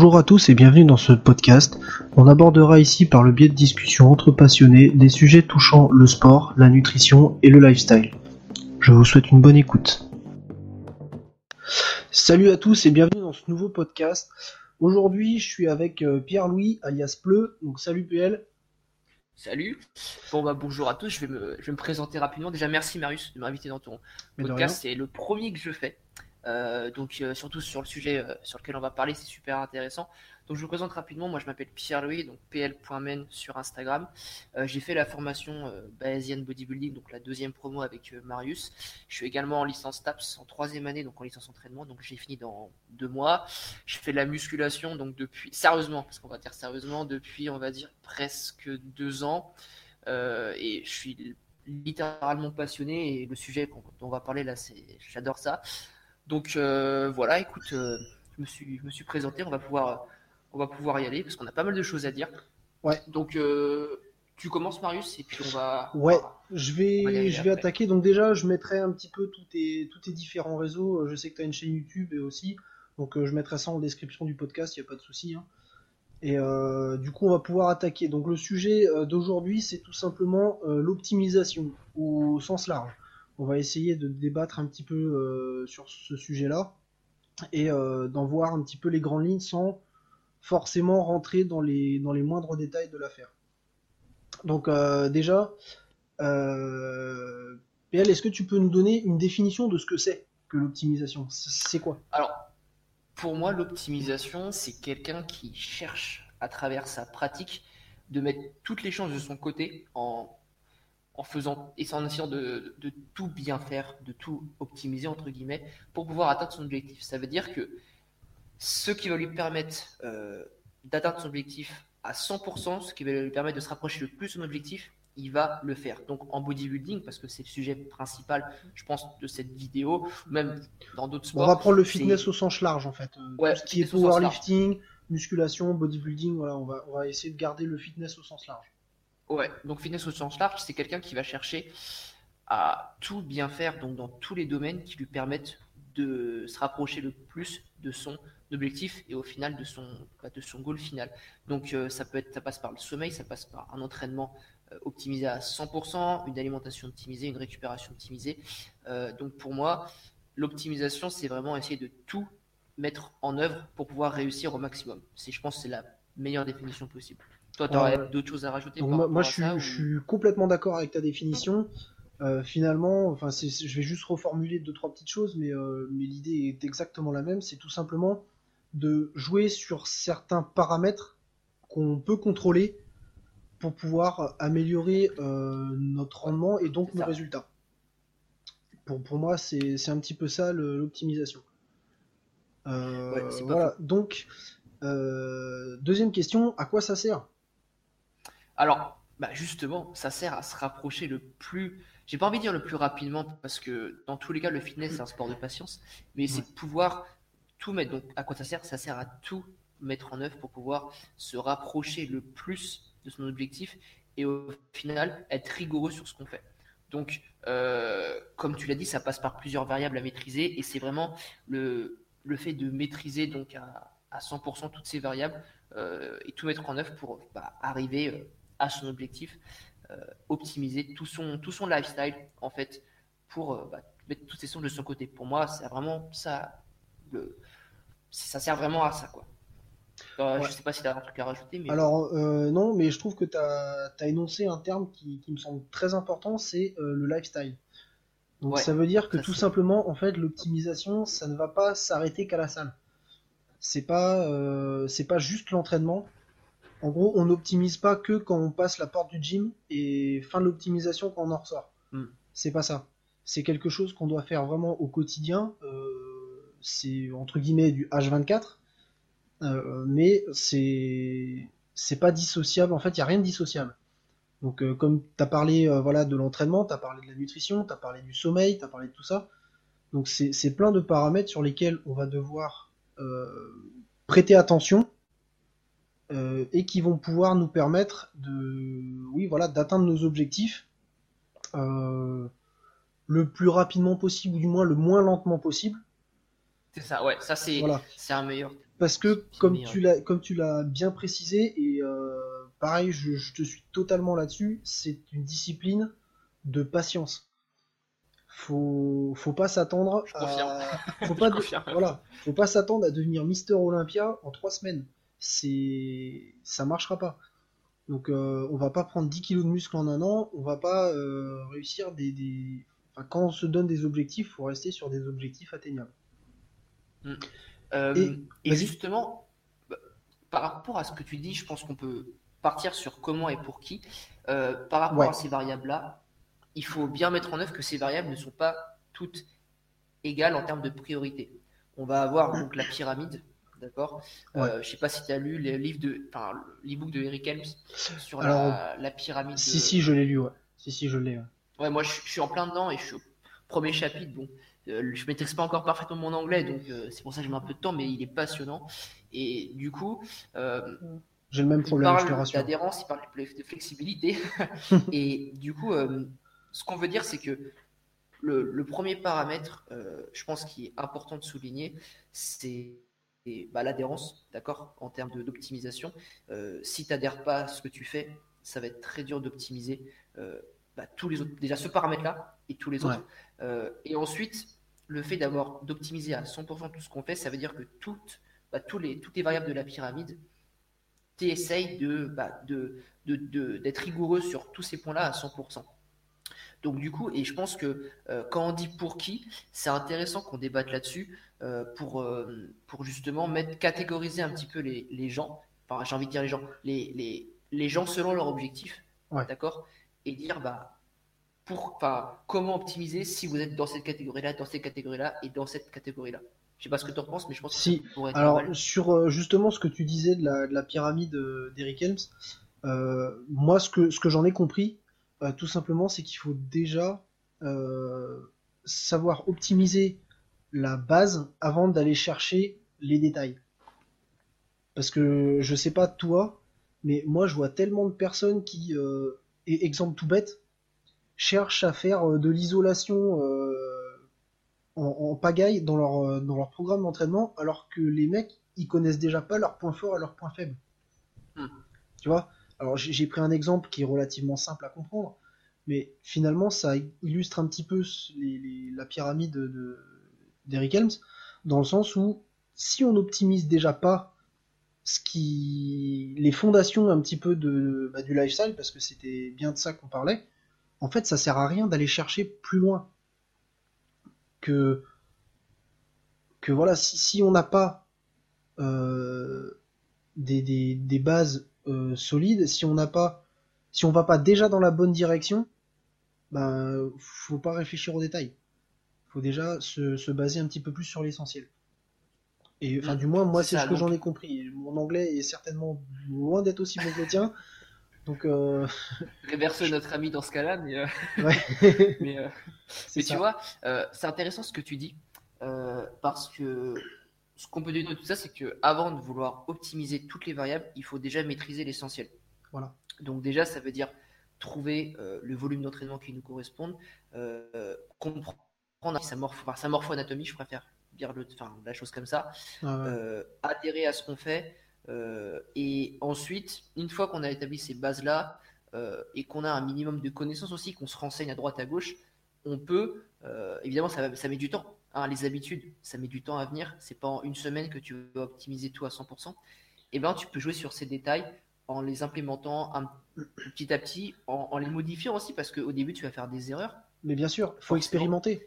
Bonjour à tous et bienvenue dans ce podcast. On abordera ici par le biais de discussions entre passionnés des sujets touchant le sport, la nutrition et le lifestyle. Je vous souhaite une bonne écoute. Salut à tous et bienvenue dans ce nouveau podcast. Aujourd'hui, je suis avec euh, Pierre-Louis alias Pleu. Donc salut PL. Salut. Bon bah bonjour à tous. Je vais me, je vais me présenter rapidement. Déjà merci Marius de m'inviter dans ton podcast. C'est le premier que je fais. Euh, donc euh, surtout sur le sujet euh, sur lequel on va parler, c'est super intéressant. Donc je vous présente rapidement, moi je m'appelle Pierre-Louis, donc pl.men sur Instagram. j'ai fait la formation Bayesian Bodybuilding, donc la deuxième promo avec Marius. Je suis également en licence TAPS en troisième année, donc en licence entraînement, donc j'ai fini dans deux mois. Je fais de la musculation, donc depuis, sérieusement, parce qu'on va dire sérieusement, depuis on va dire presque deux ans. et je suis littéralement passionné et le sujet dont on va parler là, c'est, j'adore ça. Donc euh, voilà, écoute, euh, je, me suis, je me suis présenté, on va pouvoir, on va pouvoir y aller parce qu'on a pas mal de choses à dire. Ouais. Donc euh, tu commences Marius et puis on va. Ouais, je vais, je vais attaquer. Donc déjà, je mettrai un petit peu tous tes, tous tes différents réseaux. Je sais que tu as une chaîne YouTube et aussi. Donc je mettrai ça en description du podcast, il n'y a pas de souci. Hein. Et du coup, on va pouvoir attaquer. Donc le sujet d'aujourd'hui, c'est tout simplement l'optimisation au sens large on va essayer de débattre un petit peu euh, sur ce sujet-là et euh, d'en voir un petit peu les grandes lignes sans forcément rentrer dans les, dans les moindres détails de l'affaire. Donc euh, déjà, PL, est-ce que tu peux nous donner une définition de ce que c'est que l'optimisation? C'est quoi? Alors, pour moi, l'optimisation, c'est quelqu'un qui cherche à travers sa pratique de mettre toutes les chances de son côté en en faisant et en essayant de, tout bien faire, de tout optimiser entre guillemets pour pouvoir atteindre son objectif. Ça veut dire que ce qui va lui permettre euh, d'atteindre son objectif à 100%, ce qui va lui permettre de se rapprocher le plus de son objectif, il va le faire. Donc en bodybuilding, parce que c'est le sujet principal, je pense, de cette vidéo, même dans d'autres sports. On va prendre le fitness au sens large en fait. Euh, tout ce qui est powerlifting, musculation, bodybuilding, voilà, on va, on va essayer de garder le fitness au sens large. Ouais, donc fitness au sens large, c'est quelqu'un qui va chercher à tout bien faire, donc dans tous les domaines qui lui permettent de se rapprocher le plus de son objectif et au final de son, bah, de son goal final. Donc euh, ça peut être, ça passe par le sommeil, ça passe par un entraînement euh, optimisé à 100%, une alimentation optimisée, une récupération optimisée. Euh, donc pour moi, l'optimisation, c'est vraiment essayer de tout mettre en œuvre pour pouvoir réussir au maximum. Je pense, c'est la meilleure définition possible. Toi, tu aurais d'autres choses à rajouter Moi, je, suis, complètement d'accord avec ta définition. Euh, finalement, enfin, je vais juste reformuler deux trois petites choses, mais, euh, mais l'idée est exactement la même. C'est tout simplement de jouer sur certains paramètres qu'on peut contrôler pour pouvoir améliorer euh, notre rendement et donc nos résultats. Pour, pour moi, c'est un petit peu ça l'optimisation. voilà. Donc, deuxième question, à quoi ça sert? Alors, bah justement, ça sert à se rapprocher le plus. J'ai pas envie de dire le plus rapidement parce que dans tous les cas, le fitness c'est un sport de patience, mais c'est pouvoir tout mettre. Donc, à quoi ça sert? Ça sert à tout mettre en œuvre pour pouvoir se rapprocher le plus de son objectif et au final être rigoureux sur ce qu'on fait. Donc, euh, comme tu l'as dit, ça passe par plusieurs variables à maîtriser et c'est vraiment le, le fait de maîtriser donc à, à 100% toutes ces variables euh, et tout mettre en œuvre pour bah, arriver euh, à son objectif, euh, optimiser tout son, tout son lifestyle, en fait, pour euh, bah, mettre toutes ses sources de son côté. Pour moi, c'est vraiment ça, le, ça sert vraiment à ça, quoi. Euh, je sais pas si tu as un truc à rajouter. Mais... Alors, non, mais je trouve que tu as, énoncé un terme qui, qui, me semble très important, c'est le lifestyle. Donc ça veut dire que tout simplement, en fait, l'optimisation, ça ne va pas s'arrêter qu'à la salle. C'est pas, c'est pas juste l'entraînement, en gros, on n'optimise pas que quand on passe la porte du gym et fin de l'optimisation quand on en ressort. Hmm. C'est pas ça. C'est quelque chose qu'on doit faire vraiment au quotidien. Euh, c'est entre guillemets du H24, euh, mais c'est c'est pas dissociable. En fait, il y a rien de dissociable. Donc, euh, comme tu as parlé voilà de l'entraînement, tu as parlé de la nutrition, tu as parlé du sommeil, tu as parlé de tout ça. Donc, c'est plein de paramètres sur lesquels on va devoir prêter attention euh, et qui vont pouvoir nous permettre de, oui, voilà, d'atteindre nos objectifs euh, le plus rapidement possible ou du moins le moins lentement possible. C'est ça, ouais, ça c'est un meilleur. Parce que comme tu l'as comme tu l'as bien précisé et euh, pareil, je, te suis totalement là-dessus. C'est une discipline de patience. Faut faut pas s'attendre à faut pas voilà faut pas s'attendre à devenir Mister Olympia en trois semaines. C'est ça marchera pas. Donc euh, on va pas prendre 10 kilos de muscle en un an, on va pas euh, réussir des, des... Enfin, quand on se donne des objectifs, faut rester sur des objectifs atteignables. Mm. Euh, et, justement, bah, par rapport à ce que tu dis, je pense qu'on peut partir sur comment et pour qui. Euh, par rapport à ces variables-là, il faut bien mettre en œuvre que ces variables ne sont pas toutes égales en termes de priorité. On va avoir donc la pyramide, d'accord euh, Je sais pas si tu as lu les livres de, enfin, l'e-book de Eric Helms sur la, pyramide. Si, si, je l'ai lu, ouais. Si, si, je l'ai. Ouais. moi, je, suis en plein dedans et je suis au premier chapitre. Bon, euh, je maîtrise pas encore parfaitement mon anglais, donc euh, c'est pour ça que j'ai un peu de temps, mais il est passionnant. Et du coup, euh, j'ai le même problème. Il parle d'adhérence, il parle de flexibilité. et du coup, ce qu'on veut dire, c'est que le, premier paramètre, je pense, qui est important de souligner, c'est bah, l'adhérence, d'accord, en termes d'optimisation. si tu n'adhères pas à ce que tu fais, ça va être très dur d'optimiser bah, tous les autres, déjà ce paramètre-là et tous les autres. et ensuite, le fait d'avoir d'optimiser à 100% tout ce qu'on fait, ça veut dire que toutes, bah, tous les, toutes les variables de la pyramide, tu essayes de, bah, de, d'être rigoureux sur tous ces points-là à 100%. Donc du coup, et je pense que euh, quand on dit pour qui, c'est intéressant qu'on débatte là-dessus euh, pour, euh, pour justement mettre, catégoriser un petit peu les, les gens, enfin j'ai envie de dire les gens, les, les, les gens selon leur objectif, d'accord Et dire, bah, comment optimiser si vous êtes dans cette catégorie-là, dans cette catégorie-là et dans cette catégorie-là. Je sais pas ce que tu en penses, mais je pense si. que ça pourrait être Alors, sur euh, justement ce que tu disais de la, pyramide euh, d'Eric Helms, euh, moi, ce que, ce que j'en ai compris, tout simplement, c'est qu'il faut déjà savoir optimiser la base avant d'aller chercher les détails. Parce que je sais pas toi, mais moi, je vois tellement de personnes qui, et exemple tout bête, cherchent à faire euh, de l'isolation euh, en, pagaille dans leur, euh, dans leur programme d'entraînement, alors que les mecs, ils connaissent déjà pas leurs points forts et leurs points faibles. Hmm. Tu vois? Alors j'ai pris un exemple qui est relativement simple à comprendre, mais finalement ça illustre un petit peu la pyramide d'Eric Helms, dans le sens où si on n'optimise déjà pas ce qui les fondations un petit peu bah, du lifestyle, parce que c'était bien de ça qu'on parlait, en fait, ça sert à rien d'aller chercher plus loin. Que, que voilà, si, on n'a pas euh, des, bases euh, solides, si on n'a pas, si on va pas déjà dans la bonne direction, ben, faut pas réfléchir aux détails. Faut déjà se, baser un petit peu plus sur l'essentiel. Et enfin, du moins, moi, c'est ce que j'en ai compris. Mon anglais est certainement loin d'être aussi bon que le tien. Donc, euh... notre ami dans ce cas-là, mais, euh, mais, euh, tu vois, c'est intéressant ce que tu dis parce que ce qu'on peut dire de tout ça, c'est que avant de vouloir optimiser toutes les variables, il faut déjà maîtriser l'essentiel. Voilà. Donc déjà, ça veut dire trouver le volume d'entraînement qui nous corresponde, comprendre sa, morpho, sa morpho-anatomie, je préfère dire le, enfin, la chose comme ça, adhérer à ce qu'on fait, euh, et ensuite, une fois qu'on a établi ces bases-là euh, et qu'on a un minimum de connaissances aussi, qu'on se renseigne à droite à gauche, on peut, euh, évidemment, ça, ça, met du temps. Hein, les habitudes, ça met du temps à venir. C'est pas en une semaine que tu vas optimiser tout à 100%. Et ben, tu peux jouer sur ces détails en les implémentant un, petit à petit, en, les modifiant aussi, parce qu'au début, tu vas faire des erreurs. Mais bien sûr, il faut expérimenter.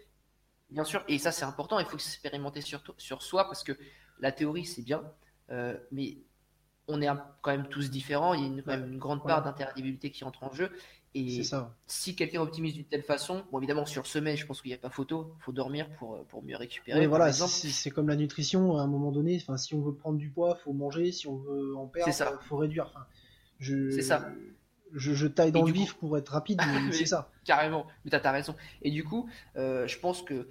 Bien sûr, et ça c'est important, il faut expérimenter sur, sur soi, parce que la théorie c'est bien, euh, mais on est quand même tous différents. Il y a une, quand même une grande part d'interactivité qui entre en jeu. Et si quelqu'un optimise d'une telle façon, bon évidemment sur semaine, je pense qu'il n'y a pas photo, il faut dormir pour, pour mieux récupérer. Mais voilà, c'est comme la nutrition, à un moment donné, enfin, si on veut prendre du poids, faut manger, si on veut en perdre, il faut réduire. Enfin, c'est ça. Je, taille dans le vif pour être rapide, c'est ça. Carrément, mais tu as, raison. Et du coup, euh, je pense que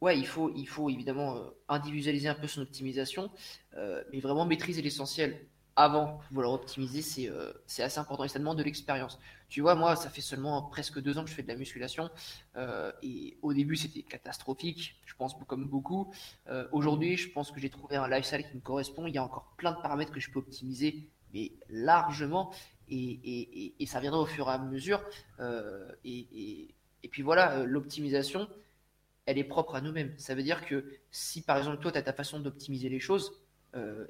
ouais, il faut, il faut évidemment euh, individualiser un peu son optimisation, euh, mais vraiment maîtriser l'essentiel avant vouloir optimiser, c'est euh, c'est assez important et ça demande de l'expérience. Tu vois, moi, ça fait seulement presque deux ans que je fais de la musculation euh, et au début, c'était catastrophique, je pense comme beaucoup. Euh, aujourd'hui, je pense que j'ai trouvé un lifestyle qui me correspond. Il y a encore plein de paramètres que je peux optimiser, mais largement et, et, ça viendra au fur et à mesure. et puis voilà, l'optimisation, elle est propre à nous-mêmes. Ça veut dire que si par exemple toi, tu as ta façon d'optimiser les choses,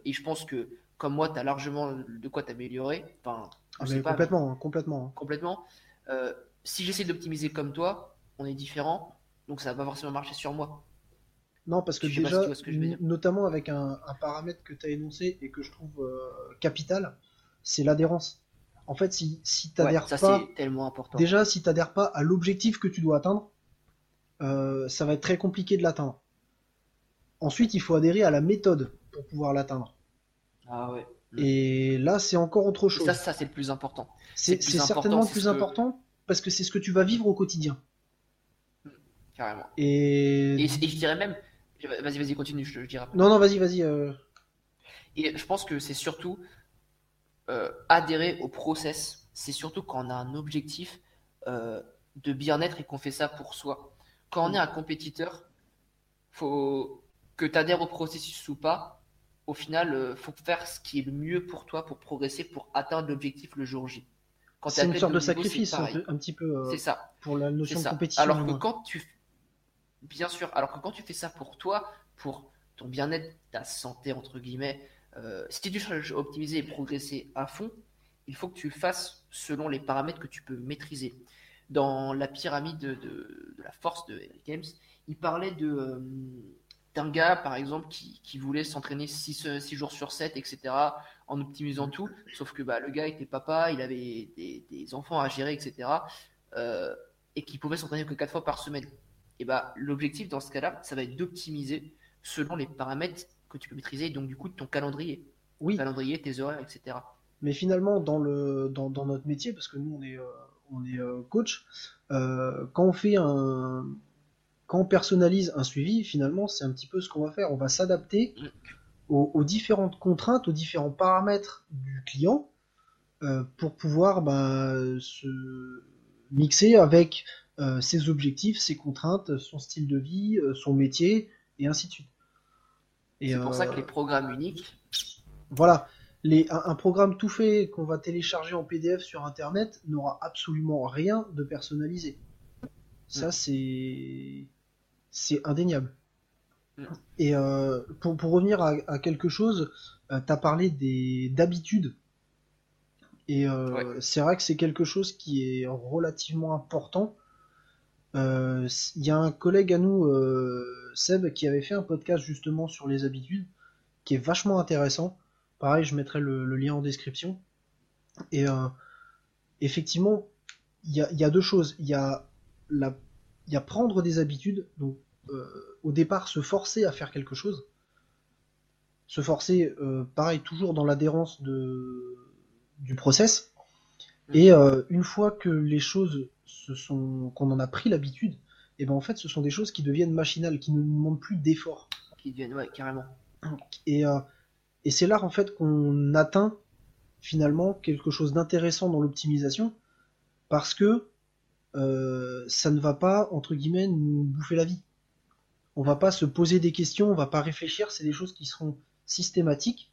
et je pense que comme moi, tu as largement de quoi t'améliorer. Enfin, complètement, complètement. Complètement. Euh, si j'essaie d'optimiser comme toi, on est différent, donc ça va pas forcément marcher sur moi. Non, parce que déjà, notamment avec un, paramètre que tu as énoncé et que je trouve euh, capital, c'est l'adhérence. En fait, si, si tu n'adhères pas. tellement important. Déjà, si tu n'adhères pas à l'objectif que tu dois atteindre, euh, ça va être très compliqué de l'atteindre. Ensuite, il faut adhérer à la méthode pour pouvoir l'atteindre. Ah ouais. Et là, c'est encore autre chose. ça, ça c'est le plus important. C'est certainement le plus important parce que c'est ce que tu vas vivre au quotidien. Carrément. Et... Et, je dirais même. Vas-y, vas-y, continue, je, dirais. Non, non, vas-y, vas-y. Euh. Et je pense que c'est surtout euh, adhérer au process. C'est surtout quand on a un objectif euh, de bien-être et qu'on fait ça pour soi. Quand on est un compétiteur, faut que tu adhères au processus ou pas, au final, euh, faut faire ce qui est le mieux pour toi pour progresser, pour atteindre l'objectif le jour J. C'est une sorte de, sacrifice, un, petit peu. Euh, c'est ça. Pour la notion de compétition. Alors que quand tu, bien sûr, alors que quand tu fais ça pour toi, pour ton bien-être, ta santé entre guillemets, euh, si tu veux optimiser et progresser à fond, il faut que tu fasses selon les paramètres que tu peux maîtriser. Dans la pyramide de, la force de Eric Games, il parlait de d'un gars, par exemple, qui, voulait s'entraîner 6 jours sur 7, etc., en optimisant tout, sauf que bah, le gars était papa, il avait des, enfants à gérer, etc., euh, et qui pouvait s'entraîner que 4 fois par semaine. Et bah, l'objectif dans ce cas-là, ça va être d'optimiser selon les paramètres que tu peux maîtriser, donc du coup, ton calendrier. Oui. Ton calendrier, tes horaires, etc. Mais finalement, dans, le, dans, notre métier, parce que nous, on est, euh, on est euh, coach, quand on fait un, quand on personnalise un suivi, finalement, c'est un petit peu ce qu'on va faire. On va s'adapter aux, différentes contraintes, aux différents paramètres du client euh, pour pouvoir bah, se mixer avec euh, ses objectifs, ses contraintes, son style de vie, euh, son métier, et ainsi de suite. C'est pour ça que les programmes uniques. Voilà. Les, un, programme tout fait qu'on va télécharger en PDF sur Internet n'aura absolument rien de personnalisé. Ça, mm. c'est c'est indéniable. Mm. Et euh, pour, revenir à, quelque chose, euh, tu as parlé des d'habitudes. Et euh, c'est vrai que c'est quelque chose qui est relativement important. Il y a un collègue à nous, Seb, qui avait fait un podcast justement sur les habitudes, qui est vachement intéressant. Pareil, je mettrai le, lien en description. Et effectivement, il y a, y a, deux choses. Il y a la il y a prendre des habitudes, donc euh, au départ se forcer à faire quelque chose, se forcer, euh, pareil, toujours dans l'adhérence de, du process, mm. et euh, une fois que les choses se sont, qu'on en a pris l'habitude, et eh ben en fait ce sont des choses qui deviennent machinales, qui ne demandent plus d'effort. Qui deviennent, ouais, carrément. Et, et c'est là en fait qu'on atteint finalement quelque chose d'intéressant dans l'optimisation, parce que ça ne va pas, entre guillemets, nous bouffer la vie. On va pas se poser des questions, on va pas réfléchir, c'est des choses qui seront systématiques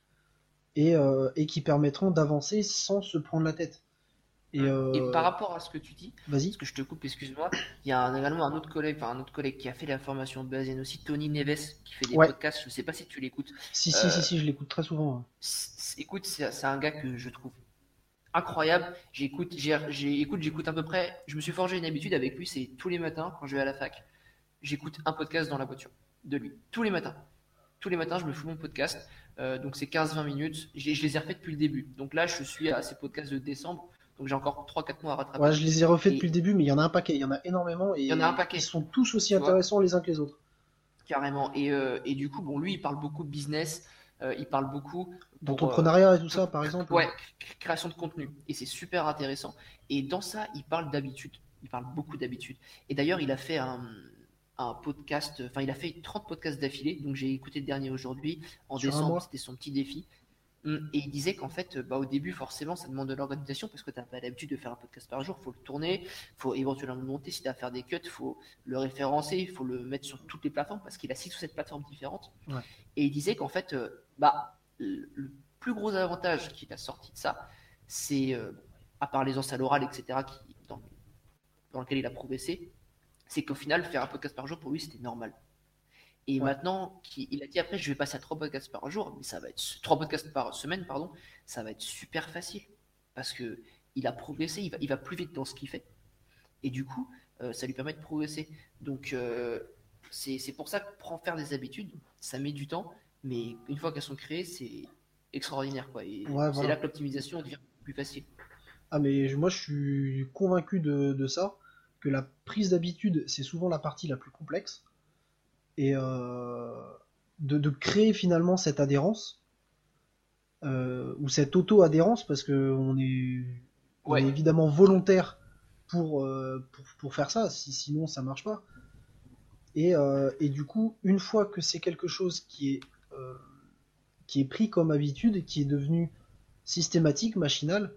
et, euh, qui permettront d'avancer sans se prendre la tête. Et, euh, par rapport à ce que tu dis, vas-y. Parce que je te coupe, excuse-moi. Il y a également un autre collègue, enfin un autre collègue qui a fait la formation Bayesian aussi, Tony Neves, qui fait des podcasts. Je sais pas si tu l'écoutes. Si, si, si, si, je l'écoute très souvent. Écoute, c'est un gars que je trouve incroyable. J'écoute, j'écoute, j'écoute à peu près. Je me suis forgé une habitude avec lui, c'est tous les matins quand je vais à la fac, j'écoute un podcast dans la voiture de lui. Tous les matins. Tous les matins, je me fous mon podcast. Euh, donc c'est 15-20 minutes. Je, les ai refaits depuis le début. Donc là, je suis à ces podcasts de décembre. Donc j'ai encore 3-4 mois à rattraper. Ouais, je les ai refaits depuis le début, mais il y en a un paquet. Il y en a énormément. Et il y en a un paquet. Ils sont tous aussi intéressants les uns que les autres. Carrément. Et, euh, et, du coup, bon, lui, il parle beaucoup de business. Euh, il parle beaucoup d'entrepreneuriat et tout ça, par exemple. Ouais, création de contenu. Et c'est super intéressant. Et dans ça, il parle d'habitude. Il parle beaucoup d'habitude. Et d'ailleurs, il a fait un, podcast, enfin, il a fait 30 podcasts d'affilée. Donc, j'ai écouté le dernier aujourd'hui. En décembre, c'était son petit défi. Hum, et il disait qu'en fait, bah, au début, forcément, ça demande de l'organisation parce que tu n'as pas l'habitude de faire un podcast par jour. Il faut le tourner, il faut éventuellement le monter. Si tu as à faire des cuts, il faut le référencer, il faut le mettre sur toutes les plateformes parce qu'il a six ou sept plateformes différentes. Et il disait qu'en fait, euh, bah, le plus gros avantage qu'il a sorti de ça, c'est, euh, à part les à l'oral, etc., qui, dans, dans lequel il a progressé, c'est qu'au final, faire un podcast par jour, pour lui, c'était normal. Et maintenant, il a dit après, je vais passer à trois podcasts par jour, mais ça va être trois podcasts par semaine, pardon, ça va être super facile parce que il a progressé, il va, il va plus vite dans ce qu'il fait, et du coup, euh, ça lui permet de progresser. Donc, euh, c'est pour ça que prendre faire des habitudes, ça met du temps, mais une fois qu'elles sont créées, c'est extraordinaire, quoi. Et c'est là que l'optimisation devient plus facile. Ah, mais moi, je suis convaincu de, de ça, que la prise d'habitude, c'est souvent la partie la plus complexe et euh, de, créer finalement cette adhérence euh, ou cette auto-adhérence parce que on est, évidemment volontaire pour, euh, pour, pour, faire ça, si, sinon ça marche pas. Et, et du coup, une fois que c'est quelque chose qui est, qui est pris comme habitude, qui est devenu systématique, machinal,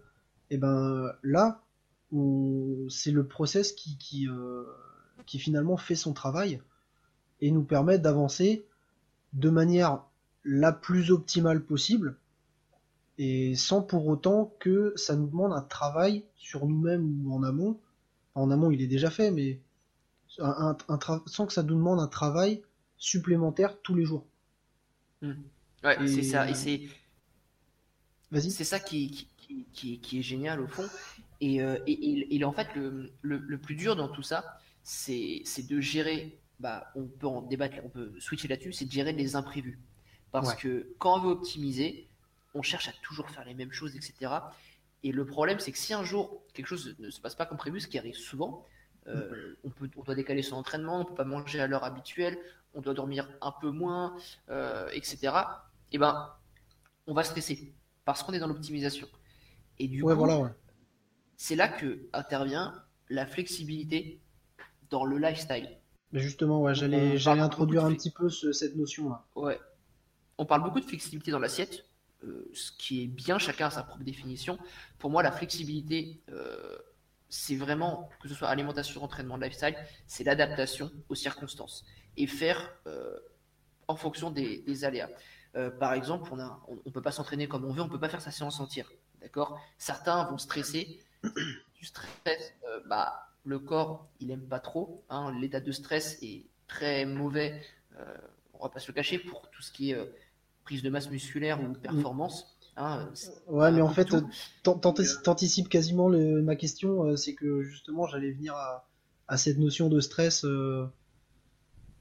et ben là, c'est le process qui, qui, qui finalement fait son travail et nous permet d'avancer de manière la plus optimale possible et sans pour autant que ça nous demande un travail sur nous-mêmes ou en amont. En amont, il est déjà fait, mais un, sans que ça nous demande un travail supplémentaire tous les jours. Mmh. Ouais, c'est ça. Et c'est. Vas-y. C'est ça qui, qui, qui, est génial au fond. Et, euh, et, en fait, le, le, le, plus dur dans tout ça, c'est de gérer bah, on peut en débattre, on peut switcher là-dessus, c'est de gérer les imprévus. Parce que quand on veut optimiser, on cherche à toujours faire les mêmes choses, etc. Et le problème, c'est que si un jour quelque chose ne se passe pas comme prévu, ce qui arrive souvent, euh, on, peut, on doit décaler son entraînement, on peut pas manger à l'heure habituelle, on doit dormir un peu moins, euh, etc. Et ben, on va stresser parce qu'on est dans l'optimisation. Et du coup, c'est là que intervient la flexibilité dans le lifestyle. Mais justement, ouais, j'allais, j'allais introduire un petit peu cette notion-là. Ouais. On parle beaucoup de flexibilité dans l'assiette, euh, ce qui est bien, chacun a sa propre définition. Pour moi, la flexibilité, euh, c'est vraiment, que ce soit alimentation, entraînement, lifestyle, c'est l'adaptation aux circonstances et faire euh, en fonction des, aléas. Par exemple, on ne on, peut pas s'entraîner comme on veut, on peut pas faire sa séance entière. D'accord? Certains vont stresser. Du stress, bah, le corps, il aime pas trop. Hein. L'état de stress est très mauvais, euh, on va pas se le cacher, pour tout ce qui est euh, prise de masse musculaire ou performance. Hein, ouais, mais en fait, t'anticipes quasiment ma question, euh, c'est que justement, j'allais venir à, cette notion de stress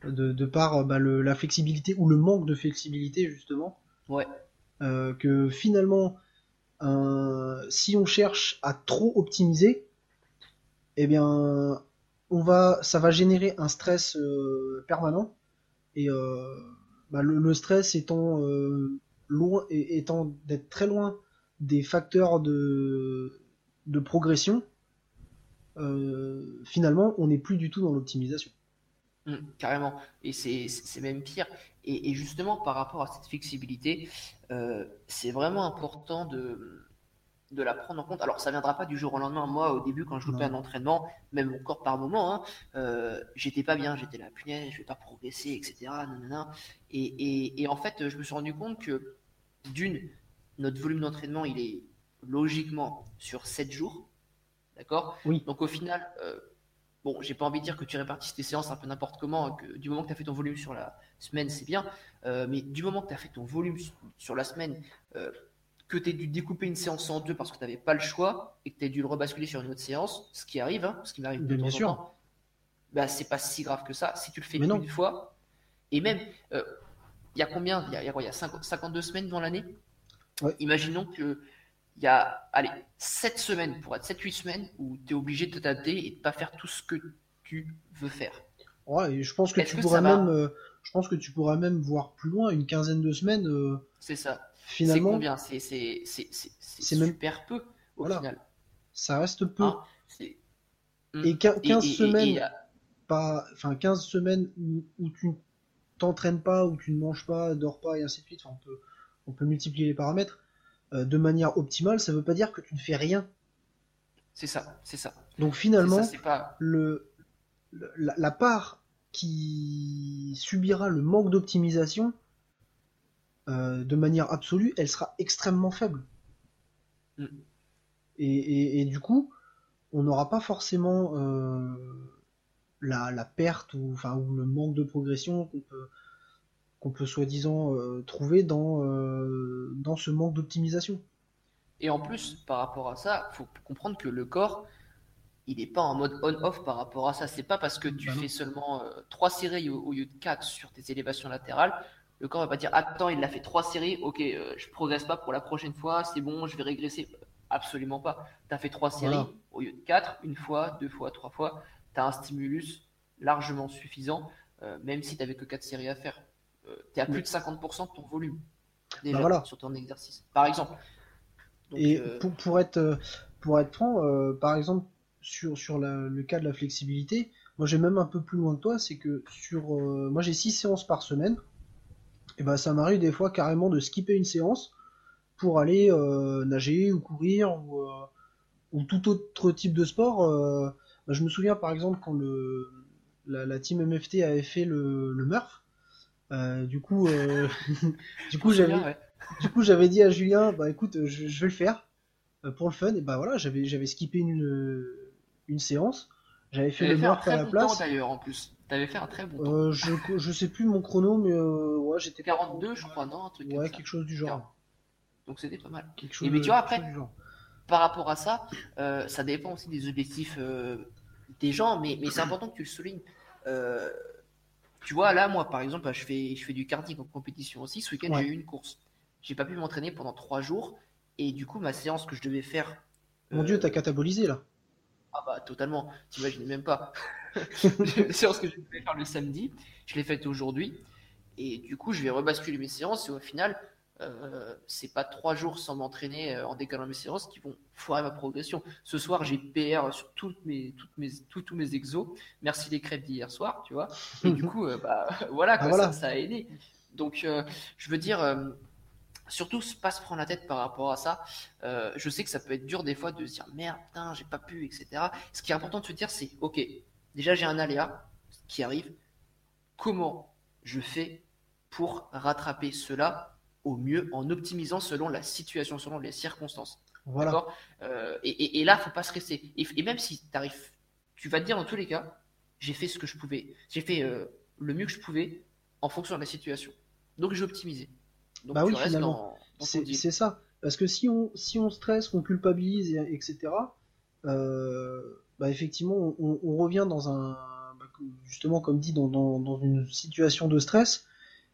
de, par bah, la flexibilité ou le manque de flexibilité, justement. Ouais. que finalement, si on cherche à trop optimiser, eh bien, on va, ça va générer un stress euh, permanent. Et euh, bah, le, stress étant euh, loin, étant d'être très loin des facteurs de, de progression, finalement, on n'est plus du tout dans l'optimisation. Mmh, carrément. Et c'est même pire. Et, et, justement, par rapport à cette flexibilité, c'est vraiment important de de la prendre en compte. Alors, ça viendra pas du jour au lendemain. Moi, au début, quand je loupais un entraînement, même mon corps par moment, hein, euh, j'étais pas bien, j'étais là, punaise, je vais pas progresser, etc. Et, et, en fait, je me suis rendu compte que, d'une, notre volume d'entraînement, il est logiquement sur 7 jours. D'accord? Oui. Donc, au final, euh, bon, j'ai pas envie de dire que tu répartisses tes séances un peu n'importe comment, que du moment que tu as fait ton volume sur la semaine, c'est bien. Euh, mais du moment que tu as fait ton volume sur la semaine, que tu aies dû découper une séance en deux parce que tu n'avais pas le choix et que tu aies dû le rebasculer sur une autre séance, ce qui arrive, hein, ce qui m'arrive bien sûr. bah, c'est pas si grave que ça. Si tu le fais une fois, et même, euh, il y a combien Il y a, y a, 52 semaines dans l'année? Imaginons que il y a, allez, 7 semaines, pour être 7-8 semaines, où tu es obligé de t'adapter et de pas faire tout ce que tu veux faire. Ouais, et je pense que tu pourras même, euh, je pense que tu pourras même voir plus loin, une quinzaine de semaines. Euh, c'est ça. Finalement, c'est combien C'est super peu au final. Ça reste peu. Hein, et 15 semaines, pas, enfin 15 semaines où, tu t'entraînes pas, où tu ne manges pas, dors pas et ainsi de suite. on peut, on peut multiplier les paramètres. De manière optimale, ça veut pas dire que tu ne fais rien. C'est ça, c'est ça. Donc finalement, le, la, part qui subira le manque d'optimisation, euh, de manière absolue, elle sera extrêmement faible. Mm. Et, du coup, on n'aura pas forcément euh, la, perte ou, enfin, ou le manque de progression qu'on peut, qu'on peut soi-disant euh, trouver dans, dans ce manque d'optimisation. Et en plus, par rapport à ça, faut comprendre que le corps, il n'est pas en mode on-off par rapport à ça. C'est pas parce que tu bah fais seulement 3 séries au, lieu de 4 sur tes élévations latérales le corps va pas dire attends, il a fait trois séries, ok, euh, je progresse pas pour la prochaine fois, c'est bon, je vais régresser. Absolument pas. Tu as fait trois séries au lieu de quatre, une fois, deux fois, trois fois. Tu as un stimulus largement suffisant, euh, même si tu n'avais que quatre séries à faire. Euh, tu es à plus de 50% de ton volume déjà bah sur ton exercice, par exemple. Et pour, pour, être, pour être franc, par exemple, sur, sur le cas de la flexibilité, moi j'ai même un peu plus loin que toi, c'est que sur moi j'ai six séances par semaine et ben ça m'arrive des fois carrément de skipper une séance pour aller euh, nager ou courir ou, euh, ou, tout autre type de sport. Euh, bah, je me souviens par exemple quand le, la, team MFT avait fait le, le Murph. Du coup, du coup j'avais, du coup j'avais dit à Julien, bah écoute, je, vais le faire pour le fun. Et bah voilà, j'avais j'avais skippé une une séance. J'avais fait le Murph à la place. d'ailleurs en plus. T'avais fait un très bon temps. Euh, je, je sais plus mon chrono, mais euh, ouais, j'étais. 42, je crois, non un truc Ouais, quelque chose du genre. Donc c'était pas mal. Quelque chose, mais tu vois, après, par rapport à ça, euh, ça dépend aussi des objectifs des gens, mais, mais c'est important que tu le soulignes. Tu vois, là, moi, par exemple, je fais, je fais du karting en compétition aussi. Ce week-end, j'ai eu une course. J'ai pas pu m'entraîner pendant trois jours. Et du coup, ma séance que je devais faire. Mon Dieu, t'as catabolisé là. Ah bah totalement, t'imagines même pas. une séance que je vais faire le samedi, je l'ai faite aujourd'hui. Et du coup, je vais rebasculer mes séances. Et au final, euh, c'est pas trois jours sans m'entraîner euh, en décalant mes séances qui vont foirer ma progression. Ce soir, j'ai PR sur toutes mes, toutes mes, tous mes exos. Merci les crêpes d'hier soir, tu vois. Et du coup, euh, bah, voilà, quoi, ah, Ça, ça, a aidé. Donc, je veux dire, surtout pas se prendre la tête par rapport à ça. Je sais que ça peut être dur des fois de se dire merde, putain, j'ai pas pu, etc. Ce qui est important de se dire, c'est ok, déjà j'ai un aléa qui arrive. Comment je fais pour rattraper cela au mieux en optimisant selon la situation, selon les circonstances. Voilà. Euh, et, et, là, faut pas se rester. Et, même si tu arrives, tu vas te dire dans tous les cas, j'ai fait ce que je pouvais. J'ai fait euh, le mieux que je pouvais en fonction de la situation. Donc j'ai optimisé bah oui, finalement. C'est ça. Parce que si on, si on stresse, qu'on culpabilise, etc., euh, bah effectivement, on, revient dans un. Bah, justement, comme dit, dans, dans, une situation de stress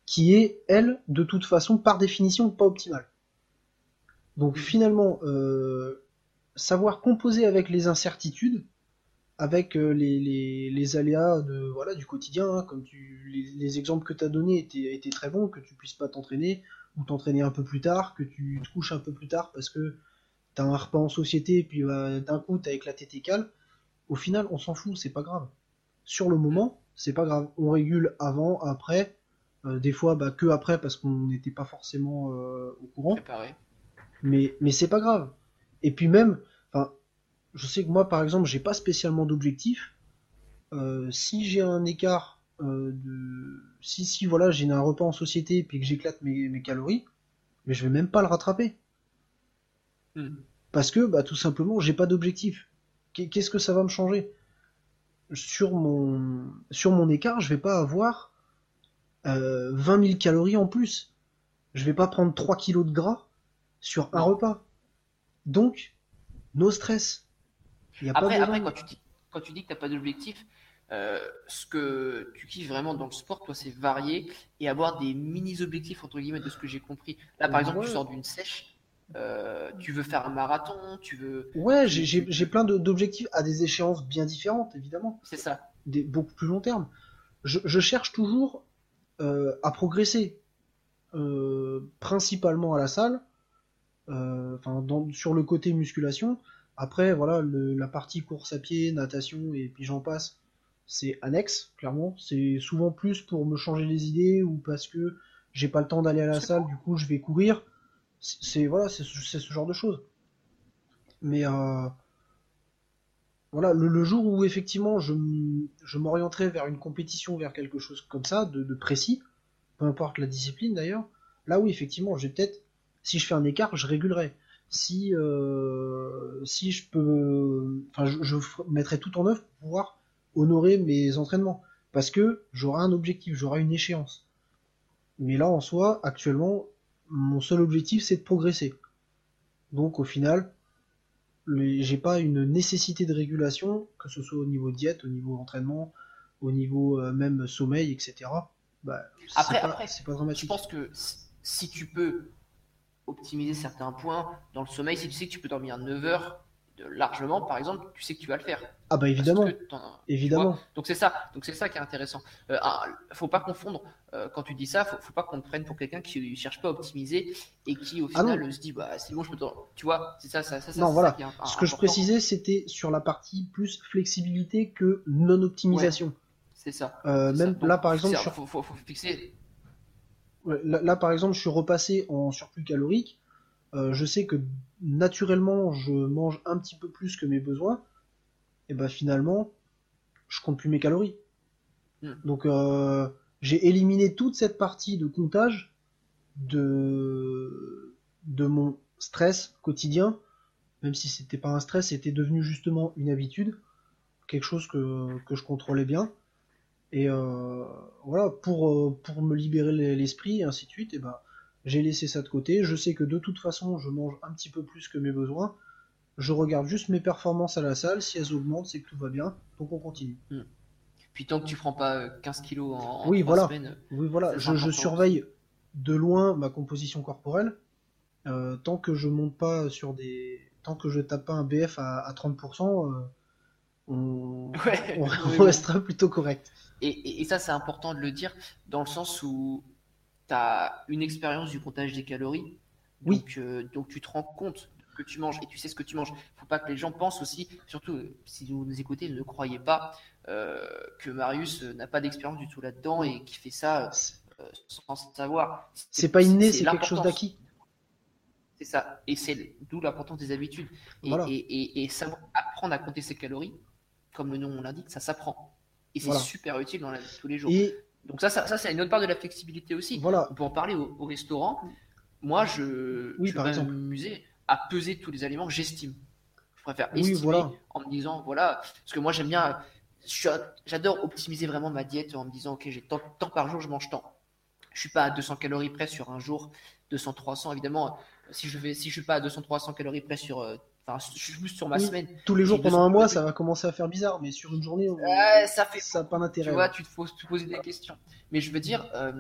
qui est, elle, de toute façon, par définition, pas optimale. Donc finalement, euh, savoir composer avec les incertitudes, avec euh, les, les, aléas de, voilà, du quotidien, hein, comme tu, les, exemples que tu as donnés étaient, étaient, très bons, que tu puisses pas t'entraîner, ou t'entraîner un peu plus tard, que tu te couches un peu plus tard parce que t'as un repas en société et puis bah, d'un coup t'as éclaté tes cales, au final on s'en fout, c'est pas grave. Sur le moment, c'est pas grave. On régule avant, après, des fois bah, que après parce qu'on n'était pas forcément euh, au courant. Mais, mais c'est pas grave. Et puis même, enfin, je sais que moi par exemple j'ai pas spécialement d'objectif. Euh, si j'ai un écart euh, de si si voilà j'ai un repas en société et puis que j'éclate mes, calories, mais je vais même pas le rattraper. Hmm. Parce que bah tout simplement j'ai pas d'objectif. Qu'est-ce que ça va me changer? Sur mon sur mon écart, je vais pas avoir euh, 20 000 calories en plus. Je vais pas prendre 3 kilos de gras sur un repas. Donc, no stress. après, après quand, tu dis, quand tu dis que t'as pas d'objectif, euh, ce que tu kiffes vraiment dans le sport, toi, c'est varier et avoir des mini-objectifs, entre guillemets, de ce que j'ai compris. Là, par exemple, tu sors d'une sèche, euh, tu veux faire un marathon, tu veux. Ouais, j'ai plein d'objectifs à des échéances bien différentes, évidemment. C'est ça. Des, beaucoup plus long terme. Je, cherche toujours euh, à progresser, principalement à la salle, enfin, sur le côté musculation. Après, voilà, la partie course à pied, natation et puis j'en passe c'est annexe, clairement. C'est souvent plus pour me changer les idées ou parce que j'ai pas le temps d'aller à la salle, du coup je vais courir. c'est voilà, c'est ce genre de choses. Mais euh, voilà, le, jour où effectivement je, je m'orienterai vers une compétition, vers quelque chose comme ça, de, précis, peu importe la discipline d'ailleurs, là oui, effectivement, j'ai peut-être, si je fais un écart, je régulerai. Si, euh, si je peux, enfin, je, je, mettrai tout en œuvre pour pouvoir honorer mes entraînements, parce que j'aurai un objectif, j'aurai une échéance. Mais là, en soi, actuellement, mon seul objectif, c'est de progresser. Donc, au final, j'ai pas une nécessité de régulation, que ce soit au niveau diète, au niveau entraînement, au niveau euh, même sommeil, etc. Bah, après, après c'est pas dramatique. Je pense que si tu peux optimiser certains points dans le sommeil, si tu sais que tu peux dormir 9 heures largement, par exemple, tu sais que tu vas le faire. Ah bah évidemment, évidemment. Donc c'est ça, donc c'est ça qui est intéressant. Euh, faut pas confondre euh, quand tu dis ça, faut, faut pas qu'on te prenne pour quelqu'un qui cherche pas à optimiser et qui au ah final se dit bah c'est bon je peux tu vois, c'est ça, ça, ça, Non voilà. Ce que je précisais c'était sur la partie plus flexibilité que non optimisation. c'est ça. Euh, même là par exemple, faut, faut, fixer. là, par exemple je suis repassé en surplus calorique. Euh, je sais que naturellement je mange un petit peu plus que mes besoins, et ben finalement je compte plus mes calories. Hmm. Donc euh, j'ai éliminé toute cette partie de comptage de, de mon stress quotidien, même si c'était pas un stress, c'était devenu justement une habitude, quelque chose que, je contrôlais bien. Et euh, voilà, pour, pour me libérer l'esprit et ainsi de suite, et ben j'ai laissé ça de côté. Je sais que de toute façon, je mange un petit peu plus que mes besoins. Je regarde juste mes performances à la salle. Si elles augmentent, c'est que tout va bien. Donc on continue. Hmm. Puis tant que tu prends pas 15 euh, kilos en, oui, voilà. semaines. Oui, voilà. Je, surveille de loin ma composition corporelle. Euh, tant que je monte pas sur des. Tant que je tape pas un BF à, 30%, euh, on, restera plutôt correct. et ça, c'est important de le dire, dans le sens où tu as une expérience du comptage des calories. Donc, oui. Euh, donc tu te rends compte que tu manges et tu sais ce que tu manges. faut pas que les gens pensent aussi, surtout euh, si vous nous écoutez, ne croyez pas euh, que Marius n'a pas d'expérience du tout là-dedans et qui fait ça sans savoir. C'est pas inné, c'est quelque chose d'acquis. C'est ça. Et c'est d'où l'importance des habitudes. Et, savoir apprendre à compter ses calories, comme le nom l'indique, ça s'apprend. Et c'est super utile dans la vie de tous les jours. Donc ça, ça, ça c'est une autre part de la flexibilité aussi. Voilà. On peut en parler au, restaurant. Moi, je, oui, je vais m'amuser à peser tous les aliments que j'estime. Je préfère estimer en me disant, voilà, parce que moi j'aime bien, j'adore optimiser vraiment ma diète en me disant, ok, j'ai tant, tant par jour, je mange tant. Je suis pas à 200 calories près sur un jour, 200, 300 évidemment. Si je vais, si je suis pas à 200, 300 calories près sur Enfin, juste sur ma semaine. Tous les jours pendant un mois, ça va commencer à faire bizarre, mais sur une journée, ça fait ça pas d'intérêt. Tu vois, tu te poses te des questions. Mais je veux dire, euh,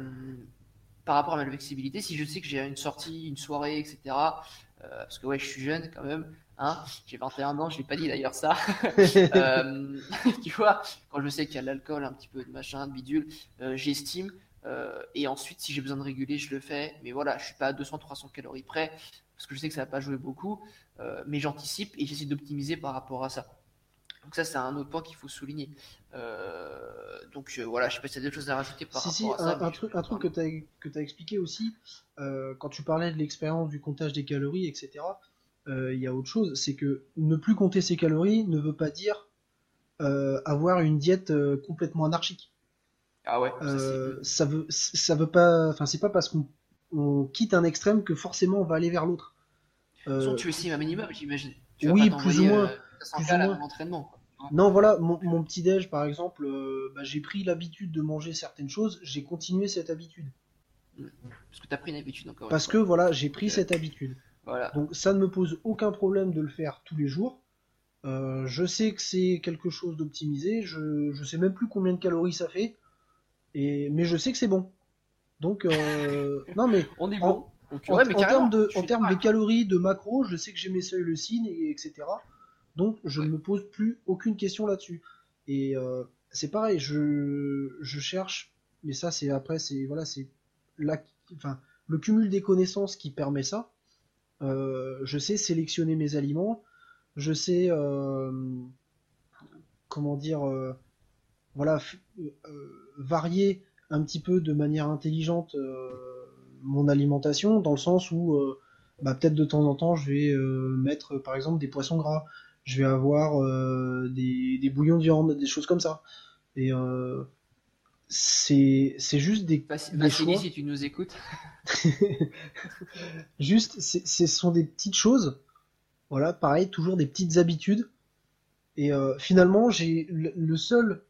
par rapport à ma flexibilité, si je sais que j'ai une sortie, une soirée, etc. Euh, parce que ouais, je suis jeune quand même. Hein, j'ai 21 ans, je l'ai pas dit d'ailleurs ça. Euh, tu vois, quand je sais qu'il y a de l'alcool, un petit peu de machin, de bidule, j'estime. Et ensuite, si j'ai besoin de réguler, je le fais. Mais voilà, je suis pas à 200-300 calories près parce que je sais que ça va pas jouer beaucoup. Euh, mais j'anticipe et j'essaie d'optimiser par rapport à ça. Donc ça, c'est un autre point qu'il faut souligner. Euh, donc euh, voilà, je sais pas si tu as d'autres choses à rajouter par rapport à ça. Un, truc, un truc que tu as, as, expliqué aussi, quand tu parlais de l'expérience du comptage des calories, etc., il y a autre chose, c'est que ne plus compter ses calories ne veut pas dire avoir une diète complètement anarchique. Ah ouais. Ça, veut, ça veut pas, enfin c'est pas parce qu'on quitte un extrême que forcément on va aller vers l'autre. Euh... tu estimes un minimum, j'imagine. Oui, plus ou moins. Euh, entraînement. Non, voilà, mon, petit déj par exemple, euh, bah, j'ai pris l'habitude de manger certaines choses, j'ai continué cette habitude. Parce que tu as pris une habitude encore. Parce que voilà, j'ai pris cette habitude. Voilà. Donc ça ne me pose aucun problème de le faire tous les jours. Euh, je sais que c'est quelque chose d'optimisé, je, je sais même plus combien de calories ça fait, et, mais je sais que c'est bon. Donc, non mais. On est bon en, termes de, en termes de calories, de macros, je sais que j'ai mes seuils le signe, et, etc. Donc je ne me pose plus aucune question là-dessus. Et euh, c'est pareil, je, je, cherche, mais ça c'est après, c'est voilà, c'est enfin, le cumul des connaissances qui permet ça. Euh, je sais sélectionner mes aliments, je sais euh, comment dire, voilà, varier un petit peu de manière intelligente mon alimentation, dans le sens où euh, bah, peut-être de temps en temps, je vais mettre par exemple des poissons gras, je vais avoir des, des, bouillons de viande, des choses comme ça. Et c'est juste des, des choix. si tu nous écoutes. juste, ce sont des petites choses. Voilà, pareil, toujours des petites habitudes. Et finalement, j'ai le, seul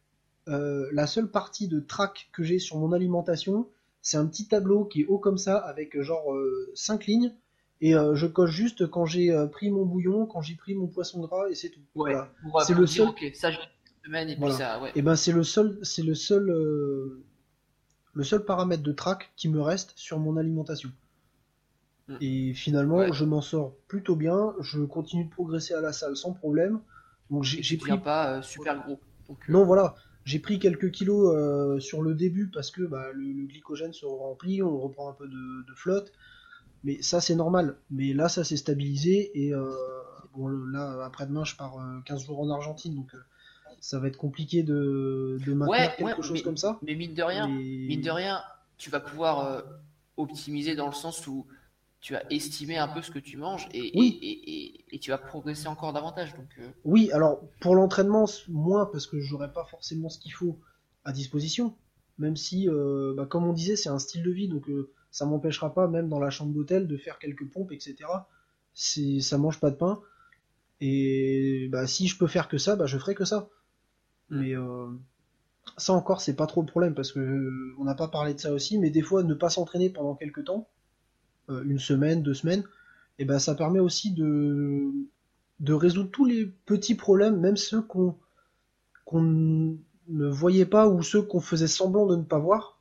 euh, la seule partie de track que j'ai sur mon alimentation, c'est un petit tableau qui est haut comme ça, avec euh, genre 5 euh, lignes, et je coche juste quand j'ai pris mon bouillon, quand j'ai pris mon poisson gras, et c'est tout. voilà. C'est le seul. ça, semaine, et, ça, et ben c'est le seul, c'est le seul, le seul paramètre de track qui me reste sur mon alimentation. Mm. Et finalement, je m'en sors plutôt bien. Je continue de progresser à la salle sans problème. Donc j'ai pris pas super gros. Non, voilà j'ai pris quelques kilos euh, sur le début parce que bah, le, glycogène se remplit, on reprend un peu de, flotte. Mais ça, c'est normal. Mais là, ça s'est stabilisé. Et euh, bon, là, après-demain, je pars 15 euh, jours en Argentine. Donc, ça va être compliqué de, de maintenir quelque chose comme ça. Mais mine de rien, mine de rien, tu vas pouvoir optimiser dans le sens où tu as estimé un peu ce que tu manges et, et, tu vas progresser encore davantage. Donc, euh. Oui, alors pour l'entraînement, moins parce que j'aurais pas forcément ce qu'il faut à disposition. Même si, euh, bah, comme on disait, c'est un style de vie, donc euh, ça m'empêchera pas, même dans la chambre d'hôtel, de faire quelques pompes, etc. Ça mange pas de pain. Et bah, si je peux faire que ça, bah, je ferai que ça. Mm. Mais ça encore, c'est pas trop le problème parce que on n'a pas parlé de ça aussi. Mais des fois, ne pas s'entraîner pendant quelques temps, euh, une semaine, deux semaines, et ben ça permet aussi de, de résoudre tous les petits problèmes, même ceux qu'on qu'on ne voyait pas ou ceux qu'on faisait semblant de ne pas voir.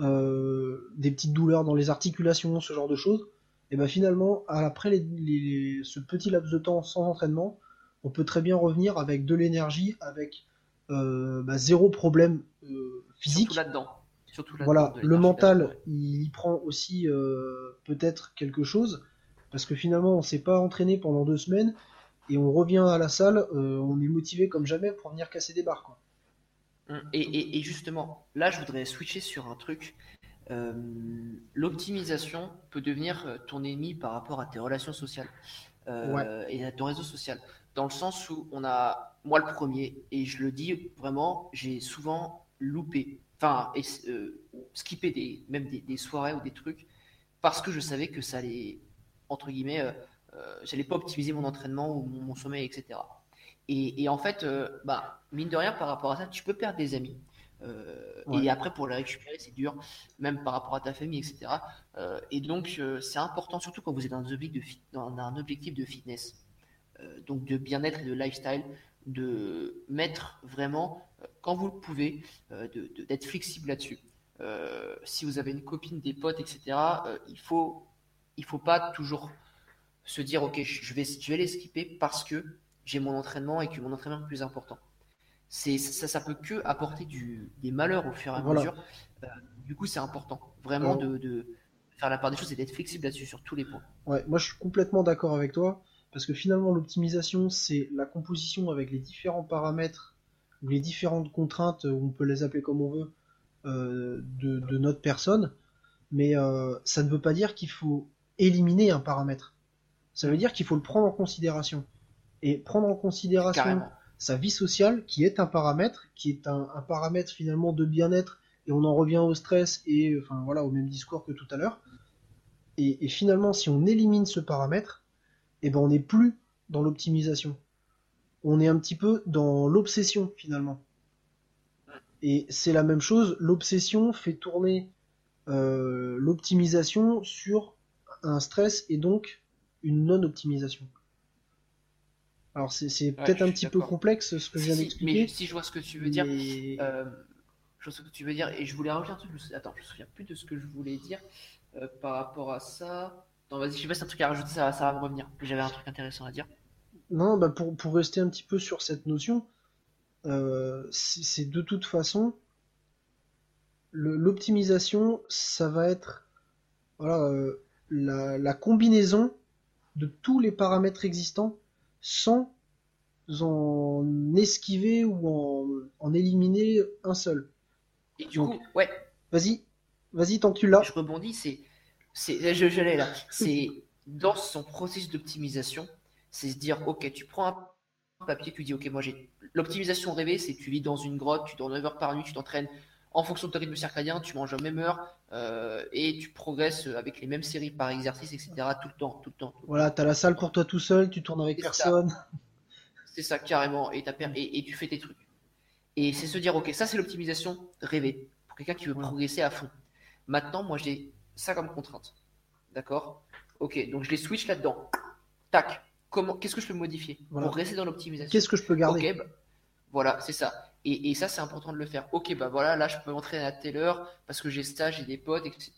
Euh, des petites douleurs dans les articulations, ce genre de choses. Et ben finalement, après ce petit laps de temps sans entraînement, on peut très bien revenir avec de l'énergie, avec euh, bah, zéro problème physique. là-dedans voilà, le mental, il prend aussi euh, peut-être quelque chose, parce que finalement, on s'est pas entraîné pendant deux semaines, et on revient à la salle, euh, on est motivé comme jamais pour venir casser des barres. Quoi. Hum, et, justement, là, je voudrais switcher sur un truc. Euh, l'optimisation peut devenir ton ennemi par rapport à tes relations sociales et à ton réseau social. Dans le sens où on a, moi le premier, et je le dis vraiment, j'ai souvent loupé enfin, euh, skipper des, même des, soirées ou des trucs parce que je savais que ça allait, entre guillemets, euh, euh, j'allais pas optimiser mon entraînement ou mon, sommeil, etc. Et, en fait, bah, mine de rien, par rapport à ça, tu peux perdre des amis. Et après, pour les récupérer, c'est dur, même par rapport à ta famille, etc. et donc, c'est important, surtout quand vous êtes dans un objectif de, dans un objectif de fitness, donc de bien-être et de lifestyle, de mettre vraiment quand vous le pouvez, euh, d'être flexible là-dessus. Euh, si vous avez une copine, des potes, etc., euh, il faut il faut pas toujours se dire ok je vais je vais les skipper parce que j'ai mon entraînement et que mon entraînement est plus important. C'est ça ça peut que apporter du, des malheurs au fur et à mesure. du coup c'est important vraiment de, de, faire la part des choses et d'être flexible là-dessus sur tous les points. Ouais moi je suis complètement d'accord avec toi parce que finalement l'optimisation c'est la composition avec les différents paramètres les différentes contraintes, on peut les appeler comme on veut, euh, de, notre personne, mais euh, ça ne veut pas dire qu'il faut éliminer un paramètre. Ça veut dire qu'il faut le prendre en considération. Et prendre en considération sa vie sociale, qui est un paramètre, qui est un, paramètre finalement de bien-être, et on en revient au stress et enfin voilà au même discours que tout à l'heure. Et, finalement, si on élimine ce paramètre, eh ben on n'est plus dans l'optimisation on est un petit peu dans l'obsession finalement. Et c'est la même chose, l'obsession fait tourner euh, l'optimisation sur un stress et donc une non-optimisation. Alors c'est peut-être un petit peu complexe ce que je viens d'expliquer. Mais si je vois ce que tu veux dire, euh, je vois ce que tu veux dire et je voulais revenir un truc. Attends, je me souviens plus de ce que je voulais dire euh, par rapport à ça. Non, vas-y, je sais pas si un truc à rajouter, ça, ça va me revenir. J'avais un truc intéressant à dire. Non, bah pour, pour rester un petit peu sur cette notion, euh, c'est de toute façon l'optimisation, ça va être voilà, euh, la, combinaison de tous les paramètres existants sans en esquiver ou en, éliminer un seul. Et du coup, ouais. Vas-y, vas-y tant que tu l'as. Je rebondis, c'est C'est, je, l'ai là. C'est dans son processus d'optimisation, c'est se dire, ok, tu prends un papier, tu dis, ok, moi j'ai l'optimisation rêvée, c'est tu vis dans une grotte, tu dors 9 heures par nuit, tu t'entraînes en fonction de ton rythme circadien, tu manges à même heure euh, et tu progresses avec les mêmes séries par exercice, etc. tout le temps, tout le temps. voilà, tu as la salle pour toi tout seul, tu tournes avec personne. C'est ça, carrément, et, et, et tu fais tes trucs. Et c'est se dire, ok, ça c'est l'optimisation rêvée pour quelqu'un qui veut progresser à fond. Maintenant, moi j'ai ça comme contrainte. D'accord? Ok, donc je les switch là-dedans. Tac. Comment Qu'est-ce que je peux modifier pour rester dans l'optimisation? Qu'est-ce que je peux garder? Bah, voilà, c'est ça. Et, et ça, c'est important de le faire. Ok, bah voilà, là, je peux m'entraîner à telle heure parce que j'ai stage, j'ai des potes, etc.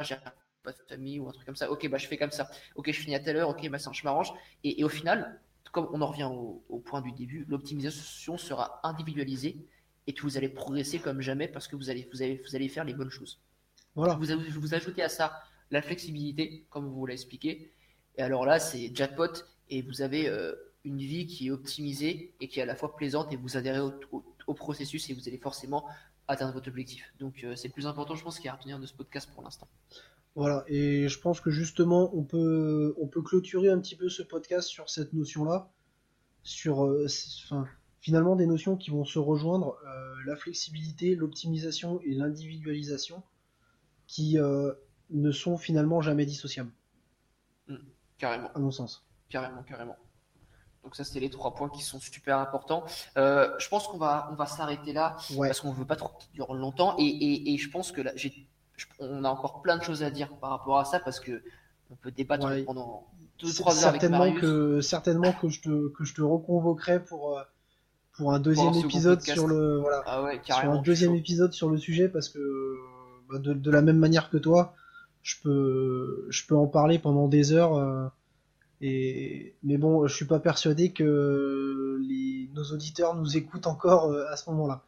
J'ai pas de famille ou un truc comme ça. Ok, bah je fais comme ça. Ok, je finis à telle heure. Ok, bah ça, je m'arrange. Et, et, au final, comme on en revient au, au point du début, l'optimisation sera individualisée et vous allez progresser comme jamais parce que vous allez, vous allez, vous allez faire les bonnes choses. Voilà. Vous, vous ajoutez à ça la flexibilité, comme vous l'avez expliqué. Et alors là, c'est jackpot et vous avez euh, une vie qui est optimisée et qui est à la fois plaisante et vous adhérez au, processus et vous allez forcément atteindre votre objectif. Donc euh, c'est le plus important, je pense, qui est à retenir de ce podcast pour l'instant. Voilà, et je pense que justement, on peut, on peut clôturer un petit peu ce podcast sur cette notion-là, sur, euh, finalement des notions qui vont se rejoindre, la flexibilité, l'optimisation et l'individualisation, qui ne sont finalement jamais dissociables. Mmh, carrément. À mon sens. Carrément, carrément. Donc ça, c'était les trois points qui sont super importants. Euh, je pense qu'on va, on va s'arrêter là parce qu'on veut pas trop qu'il dure longtemps. Et, et, et, je pense que là, j'ai, on a encore plein de choses à dire par rapport à ça parce que on peut débattre pendant deux, trois heures certainement avec Que, certainement que je te, que je te reconvoquerai pour, euh, pour un deuxième épisode sur le, voilà, ah ouais, sur un deuxième épisode sur le sujet parce que de, de, la même manière que toi, je peux, je peux en parler pendant des heures. Euh, et, mais bon, je suis pas persuadé que les, nos auditeurs nous écoutent encore euh, à ce moment-là.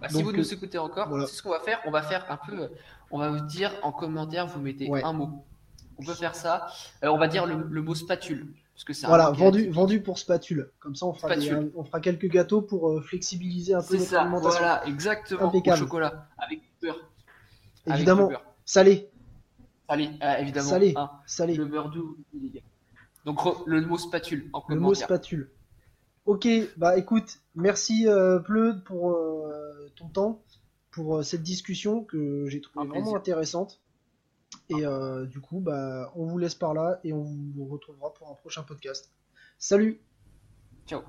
Bah, si vous nous euh, écoutez encore, c'est ce qu'on va faire. On va faire un peu, on va vous dire en commentaire, vous mettez un mot. On peut faire ça. on va dire le, mot spatule. Parce que voilà, vendu, vendu pour spatule. Comme ça, on fera, on fera quelques gâteaux pour flexibiliser un peu notre ça, alimentation. Voilà, exactement. Au chocolat, avec beurre. Évidemment, salé. Salé, euh, évidemment. Salé. Salé. Le beurre doux, Donc le mot spatule en Le mot spatule. Ok, bah écoute, merci euh, pour euh, ton temps, pour euh, cette discussion que j'ai trouvée vraiment intéressante. Et du coup, bah on vous laisse par là et on vous retrouvera pour un prochain podcast. Salut Ciao